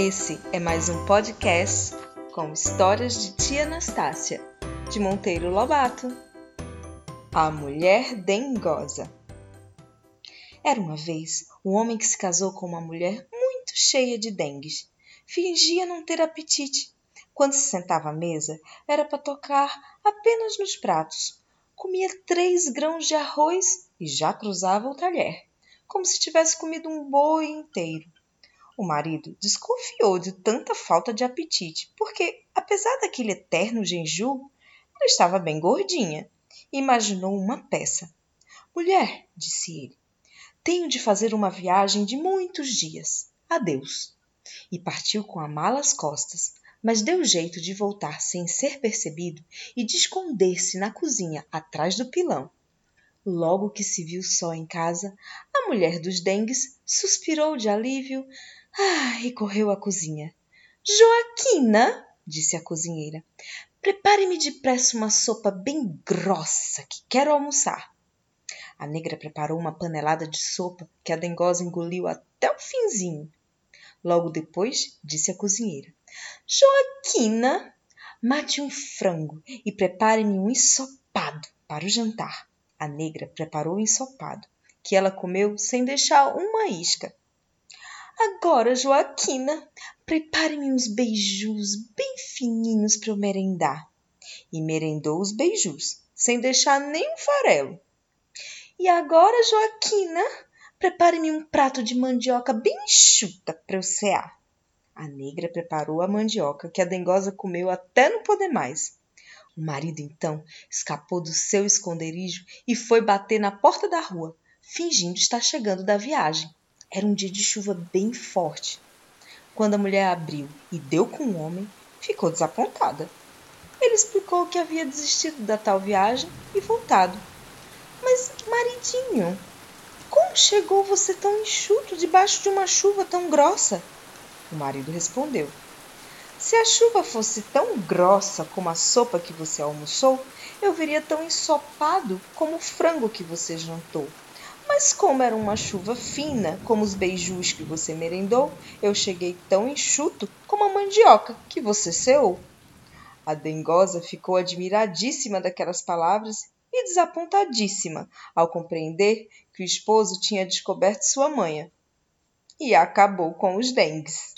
Esse é mais um podcast com histórias de tia Anastácia, de Monteiro Lobato. A Mulher Dengosa. Era uma vez um homem que se casou com uma mulher muito cheia de dengues. Fingia não ter apetite. Quando se sentava à mesa, era para tocar apenas nos pratos. Comia três grãos de arroz e já cruzava o talher, como se tivesse comido um boi inteiro. O marido desconfiou de tanta falta de apetite, porque, apesar daquele eterno jejum, ela estava bem gordinha imaginou uma peça. Mulher, disse ele, tenho de fazer uma viagem de muitos dias. Adeus. E partiu com a mala às costas, mas deu jeito de voltar sem ser percebido e de esconder-se na cozinha atrás do pilão. Logo que se viu só em casa, a mulher dos dengues suspirou de alívio ah, e correu à cozinha. Joaquina, disse a cozinheira, prepare-me depressa uma sopa bem grossa que quero almoçar. A negra preparou uma panelada de sopa que a dengosa engoliu até o finzinho. Logo depois, disse a cozinheira: Joaquina, mate um frango e prepare-me um ensopado para o jantar. A negra preparou o ensopado, que ela comeu sem deixar uma isca. Agora, Joaquina, prepare-me uns beijos bem fininhos para eu merendar. E merendou os beijos, sem deixar nem um farelo. E agora, Joaquina, prepare-me um prato de mandioca bem enxuta para eu cear. A negra preparou a mandioca que a dengosa comeu até não poder mais. O marido então escapou do seu esconderijo e foi bater na porta da rua, fingindo estar chegando da viagem. Era um dia de chuva bem forte. Quando a mulher abriu e deu com o homem, ficou desapontada. Ele explicou que havia desistido da tal viagem e voltado. Mas, maridinho, como chegou você tão enxuto debaixo de uma chuva tão grossa? O marido respondeu: Se a chuva fosse tão grossa como a sopa que você almoçou, eu viria tão ensopado como o frango que você jantou. Mas como era uma chuva fina, como os beijos que você merendou, eu cheguei tão enxuto como a mandioca que você ceou. A dengosa ficou admiradíssima daquelas palavras e desapontadíssima ao compreender que o esposo tinha descoberto sua manha. E acabou com os dengues.